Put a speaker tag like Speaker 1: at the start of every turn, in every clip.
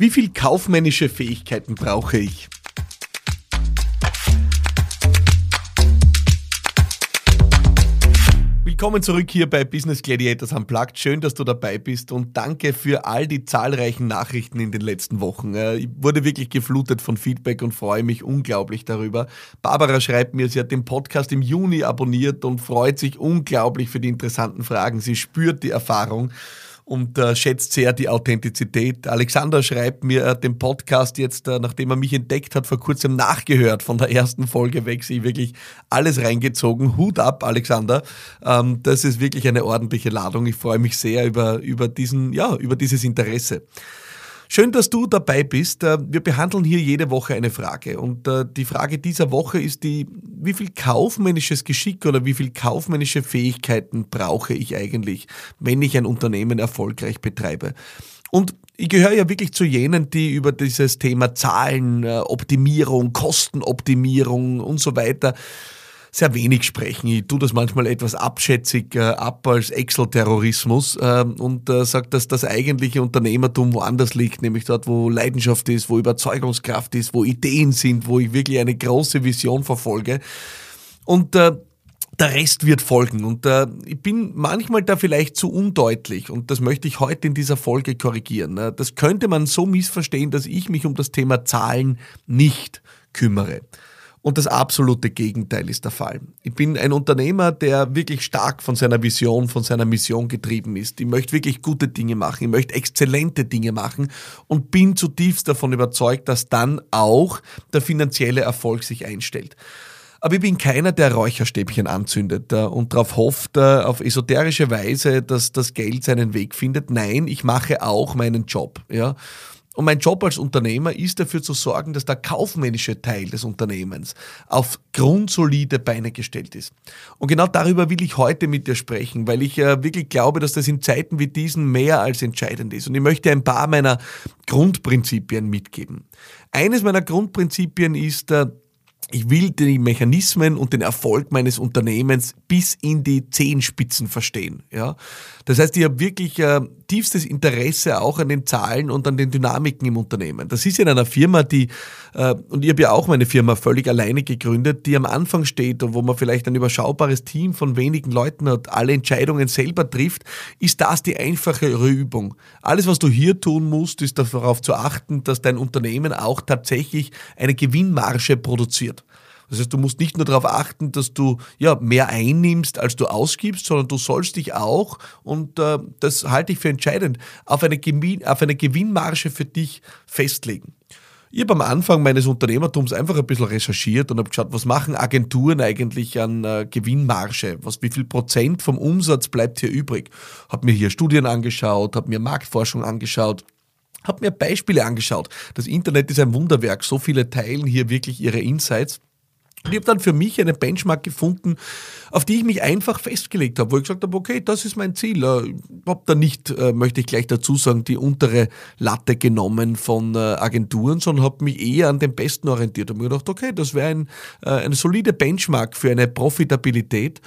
Speaker 1: Wie viel kaufmännische Fähigkeiten brauche ich? Willkommen zurück hier bei Business Gladiators Unplugged. Schön, dass du dabei bist und danke für all die zahlreichen Nachrichten in den letzten Wochen. Äh, ich wurde wirklich geflutet von Feedback und freue mich unglaublich darüber. Barbara schreibt mir, sie hat den Podcast im Juni abonniert und freut sich unglaublich für die interessanten Fragen. Sie spürt die Erfahrung und äh, schätzt sehr die Authentizität. Alexander schreibt mir äh, den Podcast jetzt, äh, nachdem er mich entdeckt hat, vor kurzem nachgehört von der ersten Folge weg, sich wirklich alles reingezogen. Hut ab, Alexander. Ähm, das ist wirklich eine ordentliche Ladung. Ich freue mich sehr über, über diesen, ja, über dieses Interesse. Schön, dass du dabei bist. Äh, wir behandeln hier jede Woche eine Frage. Und äh, die Frage dieser Woche ist die, wie viel kaufmännisches Geschick oder wie viel kaufmännische Fähigkeiten brauche ich eigentlich, wenn ich ein Unternehmen erfolgreich betreibe? Und ich gehöre ja wirklich zu jenen, die über dieses Thema Zahlen, äh, Optimierung, Kostenoptimierung und so weiter sehr wenig sprechen. Ich tue das manchmal etwas abschätzig äh, ab als Excel-Terrorismus äh, und äh, sage, dass das eigentliche Unternehmertum woanders liegt, nämlich dort, wo Leidenschaft ist, wo Überzeugungskraft ist, wo Ideen sind, wo ich wirklich eine große Vision verfolge. Und äh, der Rest wird folgen. Und äh, ich bin manchmal da vielleicht zu undeutlich und das möchte ich heute in dieser Folge korrigieren. Ne? Das könnte man so missverstehen, dass ich mich um das Thema Zahlen nicht kümmere. Und das absolute Gegenteil ist der Fall. Ich bin ein Unternehmer, der wirklich stark von seiner Vision, von seiner Mission getrieben ist. Ich möchte wirklich gute Dinge machen, ich möchte exzellente Dinge machen und bin zutiefst davon überzeugt, dass dann auch der finanzielle Erfolg sich einstellt. Aber ich bin keiner, der Räucherstäbchen anzündet äh, und darauf hofft, äh, auf esoterische Weise, dass das Geld seinen Weg findet. Nein, ich mache auch meinen Job. Ja. Und mein Job als Unternehmer ist dafür zu sorgen, dass der kaufmännische Teil des Unternehmens auf grundsolide Beine gestellt ist. Und genau darüber will ich heute mit dir sprechen, weil ich äh, wirklich glaube, dass das in Zeiten wie diesen mehr als entscheidend ist. Und ich möchte ein paar meiner Grundprinzipien mitgeben. Eines meiner Grundprinzipien ist, äh, ich will die Mechanismen und den Erfolg meines Unternehmens bis in die Zehenspitzen verstehen. Ja? Das heißt, ich habe wirklich äh, tiefstes Interesse auch an den Zahlen und an den Dynamiken im Unternehmen. Das ist in einer Firma, die, äh, und ich habe ja auch meine Firma völlig alleine gegründet, die am Anfang steht und wo man vielleicht ein überschaubares Team von wenigen Leuten hat, alle Entscheidungen selber trifft, ist das die einfachere Übung. Alles, was du hier tun musst, ist darauf zu achten, dass dein Unternehmen auch tatsächlich eine Gewinnmarge produziert. Das heißt, du musst nicht nur darauf achten, dass du ja mehr einnimmst, als du ausgibst, sondern du sollst dich auch, und äh, das halte ich für entscheidend, auf eine, Gewinn, auf eine Gewinnmarge für dich festlegen. Ich habe am Anfang meines Unternehmertums einfach ein bisschen recherchiert und habe geschaut, was machen Agenturen eigentlich an äh, Gewinnmarge? Was, wie viel Prozent vom Umsatz bleibt hier übrig? Habe mir hier Studien angeschaut, habe mir Marktforschung angeschaut, habe mir Beispiele angeschaut. Das Internet ist ein Wunderwerk. So viele teilen hier wirklich ihre Insights. Und ich habe dann für mich eine Benchmark gefunden, auf die ich mich einfach festgelegt habe, wo ich gesagt habe, okay, das ist mein Ziel. Ich habe da nicht, äh, möchte ich gleich dazu sagen, die untere Latte genommen von äh, Agenturen, sondern habe mich eher an den Besten orientiert. Und mir gedacht, okay, das wäre ein, äh, eine solide Benchmark für eine Profitabilität.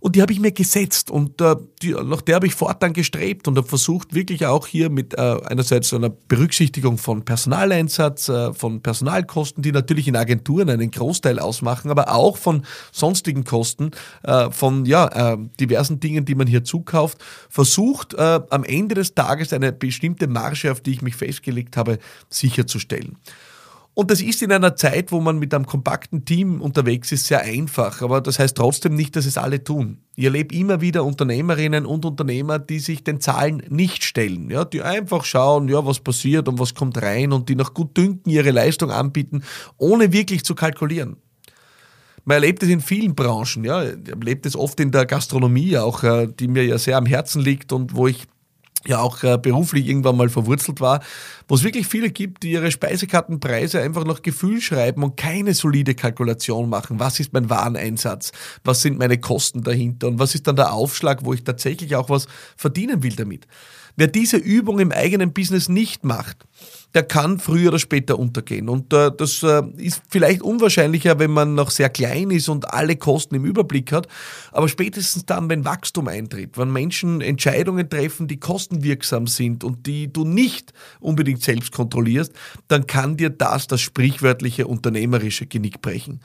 Speaker 1: Und die habe ich mir gesetzt und äh, die, nach der habe ich fortan gestrebt und habe versucht, wirklich auch hier mit äh, einerseits einer Berücksichtigung von Personaleinsatz, äh, von Personalkosten, die natürlich in Agenturen einen Großteil ausmachen, aber auch von sonstigen Kosten, äh, von ja, äh, diversen Dingen, die man hier zukauft, versucht, äh, am Ende des Tages eine bestimmte Marge, auf die ich mich festgelegt habe, sicherzustellen. Und das ist in einer Zeit, wo man mit einem kompakten Team unterwegs ist, sehr einfach. Aber das heißt trotzdem nicht, dass es alle tun. Ich erlebe immer wieder Unternehmerinnen und Unternehmer, die sich den Zahlen nicht stellen. Ja, die einfach schauen, ja, was passiert und was kommt rein und die nach Gutdünken ihre Leistung anbieten, ohne wirklich zu kalkulieren. Man erlebt es in vielen Branchen, ja. Erlebt es oft in der Gastronomie auch, äh, die mir ja sehr am Herzen liegt und wo ich ja auch äh, beruflich irgendwann mal verwurzelt war, wo es wirklich viele gibt, die ihre Speisekartenpreise einfach nach Gefühl schreiben und keine solide Kalkulation machen. Was ist mein Wareneinsatz? Was sind meine Kosten dahinter? Und was ist dann der Aufschlag, wo ich tatsächlich auch was verdienen will damit? Wer diese Übung im eigenen Business nicht macht, der kann früher oder später untergehen. Und äh, das äh, ist vielleicht unwahrscheinlicher, wenn man noch sehr klein ist und alle Kosten im Überblick hat. Aber spätestens dann, wenn Wachstum eintritt, wenn Menschen Entscheidungen treffen, die kostenwirksam sind und die du nicht unbedingt selbst kontrollierst, dann kann dir das das sprichwörtliche unternehmerische Genick brechen.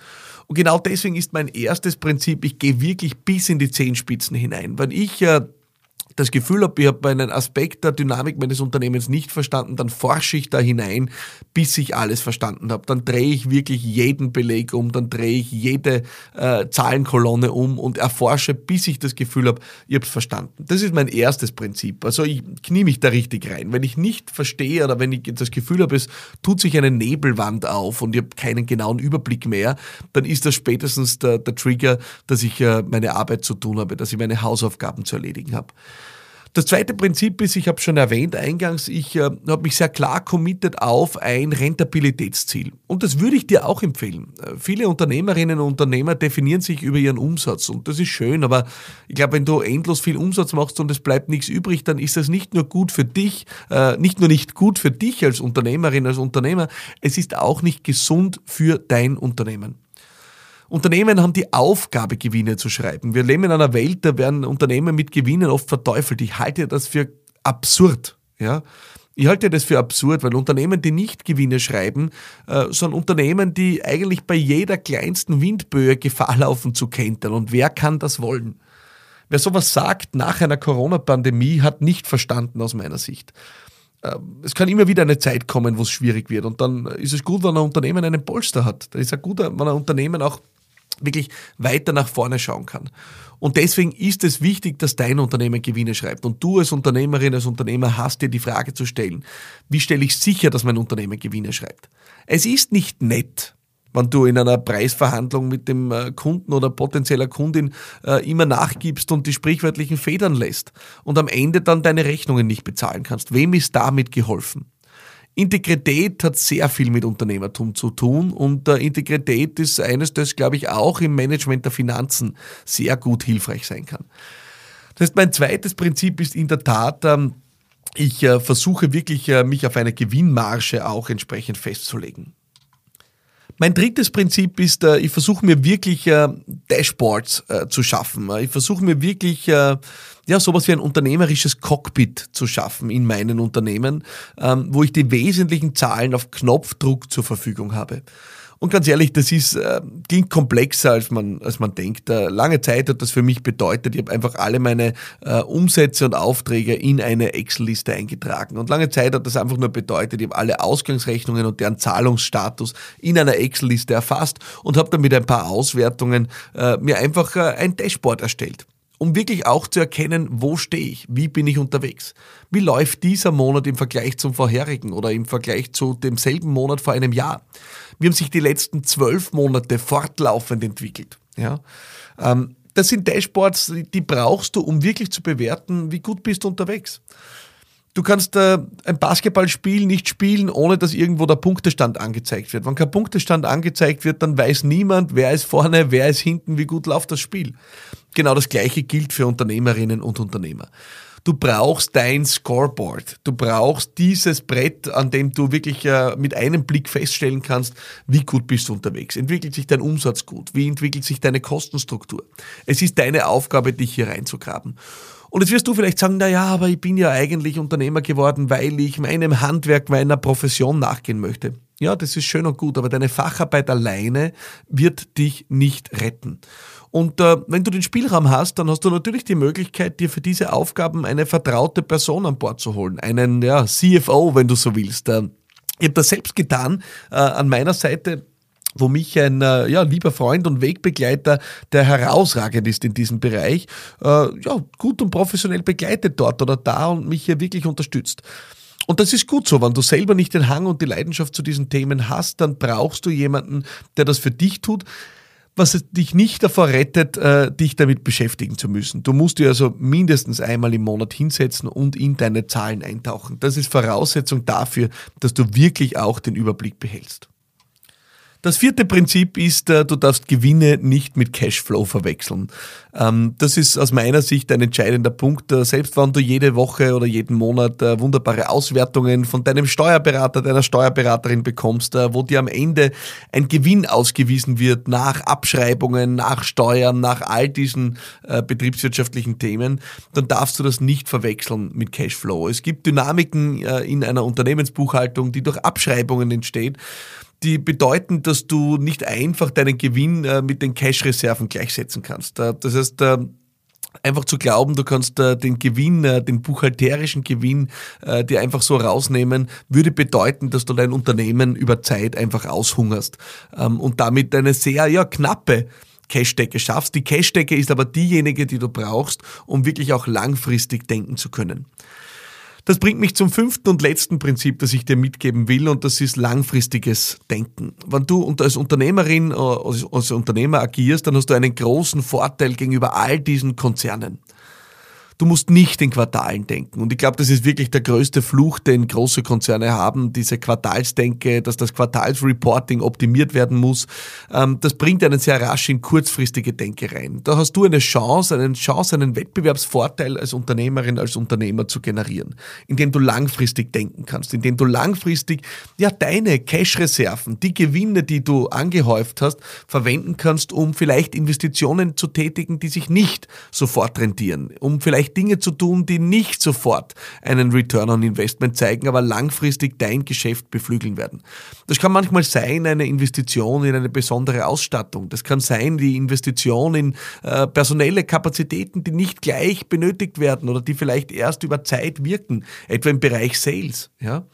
Speaker 1: Und genau deswegen ist mein erstes Prinzip, ich gehe wirklich bis in die Zehenspitzen hinein. Wenn ich äh, das Gefühl habe, ich habe einen Aspekt der Dynamik meines Unternehmens nicht verstanden, dann forsche ich da hinein, bis ich alles verstanden habe. Dann drehe ich wirklich jeden Beleg um, dann drehe ich jede äh, Zahlenkolonne um und erforsche, bis ich das Gefühl habe, ich habe es verstanden. Das ist mein erstes Prinzip. Also ich knie mich da richtig rein. Wenn ich nicht verstehe oder wenn ich das Gefühl habe, es tut sich eine Nebelwand auf und ich habe keinen genauen Überblick mehr, dann ist das spätestens der, der Trigger, dass ich äh, meine Arbeit zu tun habe, dass ich meine Hausaufgaben zu erledigen habe. Das zweite Prinzip ist, ich habe schon erwähnt eingangs, ich äh, habe mich sehr klar committed auf ein Rentabilitätsziel. Und das würde ich dir auch empfehlen. Äh, viele Unternehmerinnen und Unternehmer definieren sich über ihren Umsatz und das ist schön, aber ich glaube, wenn du endlos viel Umsatz machst und es bleibt nichts übrig, dann ist das nicht nur gut für dich, äh, nicht nur nicht gut für dich als Unternehmerin, als Unternehmer, es ist auch nicht gesund für dein Unternehmen. Unternehmen haben die Aufgabe, Gewinne zu schreiben. Wir leben in einer Welt, da werden Unternehmen mit Gewinnen oft verteufelt. Ich halte das für absurd. Ja? Ich halte das für absurd, weil Unternehmen, die nicht Gewinne schreiben, äh, sind Unternehmen, die eigentlich bei jeder kleinsten Windböe Gefahr laufen zu kentern. Und wer kann das wollen? Wer sowas sagt nach einer Corona-Pandemie, hat nicht verstanden aus meiner Sicht. Äh, es kann immer wieder eine Zeit kommen, wo es schwierig wird. Und dann ist es gut, wenn ein Unternehmen einen Polster hat. Dann ist es gut, wenn ein Unternehmen auch wirklich weiter nach vorne schauen kann. Und deswegen ist es wichtig, dass dein Unternehmen Gewinne schreibt. Und du als Unternehmerin, als Unternehmer hast dir die Frage zu stellen, wie stelle ich sicher, dass mein Unternehmen Gewinne schreibt? Es ist nicht nett, wenn du in einer Preisverhandlung mit dem äh, Kunden oder potenzieller Kundin äh, immer nachgibst und die sprichwörtlichen Federn lässt und am Ende dann deine Rechnungen nicht bezahlen kannst. Wem ist damit geholfen? Integrität hat sehr viel mit Unternehmertum zu tun und äh, Integrität ist eines, das, glaube ich, auch im Management der Finanzen sehr gut hilfreich sein kann. Das heißt, mein zweites Prinzip ist in der Tat, ähm, ich äh, versuche wirklich, äh, mich auf eine Gewinnmarge auch entsprechend festzulegen. Mein drittes Prinzip ist, äh, ich versuche mir wirklich äh, Dashboards äh, zu schaffen. Ich versuche mir wirklich ja, sowas wie ein unternehmerisches Cockpit zu schaffen in meinen Unternehmen, ähm, wo ich die wesentlichen Zahlen auf Knopfdruck zur Verfügung habe. Und ganz ehrlich, das ist, äh, klingt komplexer, als man, als man denkt. Äh, lange Zeit hat das für mich bedeutet, ich habe einfach alle meine äh, Umsätze und Aufträge in eine Excel-Liste eingetragen. Und lange Zeit hat das einfach nur bedeutet, ich habe alle Ausgangsrechnungen und deren Zahlungsstatus in einer Excel-Liste erfasst und habe dann mit ein paar Auswertungen äh, mir einfach äh, ein Dashboard erstellt um wirklich auch zu erkennen, wo stehe ich, wie bin ich unterwegs, wie läuft dieser Monat im Vergleich zum vorherigen oder im Vergleich zu demselben Monat vor einem Jahr. Wie haben sich die letzten zwölf Monate fortlaufend entwickelt. Ja? Ähm, das sind Dashboards, die brauchst du, um wirklich zu bewerten, wie gut bist du unterwegs. Du kannst äh, ein Basketballspiel nicht spielen, ohne dass irgendwo der Punktestand angezeigt wird. Wenn kein Punktestand angezeigt wird, dann weiß niemand, wer ist vorne, wer ist hinten, wie gut läuft das Spiel. Genau das Gleiche gilt für Unternehmerinnen und Unternehmer. Du brauchst dein Scoreboard. Du brauchst dieses Brett, an dem du wirklich äh, mit einem Blick feststellen kannst, wie gut bist du unterwegs. Entwickelt sich dein Umsatz gut? Wie entwickelt sich deine Kostenstruktur? Es ist deine Aufgabe, dich hier reinzugraben. Und jetzt wirst du vielleicht sagen, na ja, aber ich bin ja eigentlich Unternehmer geworden, weil ich meinem Handwerk, meiner Profession nachgehen möchte. Ja, das ist schön und gut, aber deine Facharbeit alleine wird dich nicht retten. Und äh, wenn du den Spielraum hast, dann hast du natürlich die Möglichkeit, dir für diese Aufgaben eine vertraute Person an Bord zu holen. Einen ja, CFO, wenn du so willst. Äh, ich habe das selbst getan. Äh, an meiner Seite wo mich ein äh, ja, lieber Freund und Wegbegleiter, der herausragend ist in diesem Bereich, äh, ja, gut und professionell begleitet dort oder da und mich hier wirklich unterstützt. Und das ist gut so, wenn du selber nicht den Hang und die Leidenschaft zu diesen Themen hast, dann brauchst du jemanden, der das für dich tut, was dich nicht davor rettet, äh, dich damit beschäftigen zu müssen. Du musst dir also mindestens einmal im Monat hinsetzen und in deine Zahlen eintauchen. Das ist Voraussetzung dafür, dass du wirklich auch den Überblick behältst. Das vierte Prinzip ist, äh, du darfst Gewinne nicht mit Cashflow verwechseln. Ähm, das ist aus meiner Sicht ein entscheidender Punkt. Äh, selbst wenn du jede Woche oder jeden Monat äh, wunderbare Auswertungen von deinem Steuerberater, deiner Steuerberaterin bekommst, wo dir am Ende ein Gewinn ausgewiesen wird nach Abschreibungen, nach Steuern, nach all diesen betriebswirtschaftlichen Themen, dann darfst du das nicht verwechseln mit Cashflow. Es gibt Dynamiken in einer Unternehmensbuchhaltung, die durch Abschreibungen entsteht die bedeuten, dass du nicht einfach deinen Gewinn äh, mit den Cash-Reserven gleichsetzen kannst. Äh, das heißt, äh, einfach zu glauben, du kannst den Gewinn, den buchhalterischen Gewinn dir einfach so rausnehmen, würde bedeuten, dass du dein Unternehmen über Zeit einfach aushungerst ähm, und damit eine sehr ja, knappe Cash-Decke schaffst. Die Cash-Decke ist aber diejenige, die du brauchst, um wirklich auch langfristig denken zu können. Das bringt mich zum fünften und letzten Prinzip, das ich dir mitgeben will, und das ist langfristiges Denken. Wenn du als Unternehmerin, äh, als Unternehmer agierst, dann hast du einen großen Vorteil gegenüber all diesen Konzernen. Du musst nicht in Quartalen denken. Und ich glaube, das ist wirklich der größte Fluch, den große Konzerne haben, diese Quartalsdenke, dass das Quartalsreporting optimiert werden muss. Ähm, das bringt einen sehr rasch in kurzfristige Denke rein. Da hast du eine Chance, eine Chance, einen Wettbewerbsvorteil als Unternehmerin, als Unternehmer zu generieren, indem du langfristig denken kannst, indem du langfristig ja deine Cash-Reserven, die Gewinne, die du angehäuft hast, verwenden kannst, um vielleicht Investitionen zu tätigen, die sich nicht sofort rentieren, um vielleicht vielleicht Dinge zu tun, die nicht sofort einen Return on Investment zeigen, aber langfristig dein Geschäft beflügeln werden. Das kann manchmal sein eine Investition in eine besondere Ausstattung. Das kann sein die Investition in äh, personelle Kapazitäten, die nicht gleich benötigt werden oder die vielleicht erst über Zeit wirken, etwa im Bereich Sales. Ja?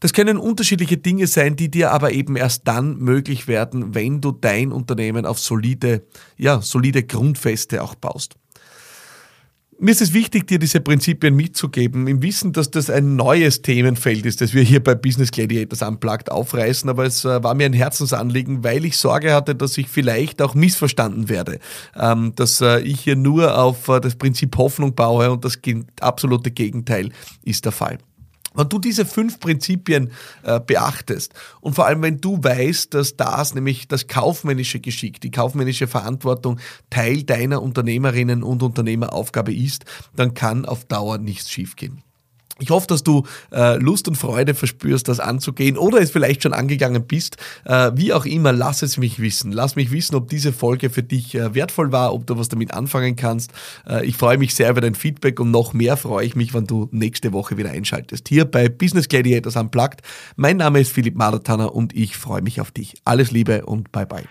Speaker 1: Das können unterschiedliche Dinge sein, die dir aber eben erst dann möglich werden, wenn du dein Unternehmen auf solide, ja, solide Grundfeste auch baust. Mir ist es wichtig, dir diese Prinzipien mitzugeben, im Wissen, dass das ein neues Themenfeld ist, das wir hier bei Business Gladiators Unplugged aufreißen. Aber es äh, war mir ein Herzensanliegen, weil ich Sorge hatte, dass ich vielleicht auch missverstanden werde. Ähm, dass äh, ich hier nur auf äh, das Prinzip Hoffnung baue und das absolute Gegenteil ist der Fall. Wenn du diese fünf Prinzipien äh, beachtest und vor allem wenn du weißt, dass das nämlich das kaufmännische Geschick, die kaufmännische Verantwortung Teil deiner Unternehmerinnen und Unternehmeraufgabe ist, dann kann auf Dauer nichts schiefgehen. Ich hoffe, dass du äh, Lust und Freude verspürst, das anzugehen oder es vielleicht schon angegangen bist. Äh, wie auch immer, lass es mich wissen. Lass mich wissen, ob diese Folge für dich äh, wertvoll war, ob du was damit anfangen kannst. Äh, ich freue mich sehr über dein Feedback und noch mehr freue ich mich, wenn du nächste Woche wieder einschaltest. Hier bei Business Gladiators Unplugged. Mein Name ist Philipp Madertanner und ich freue mich auf dich. Alles Liebe und bye bye.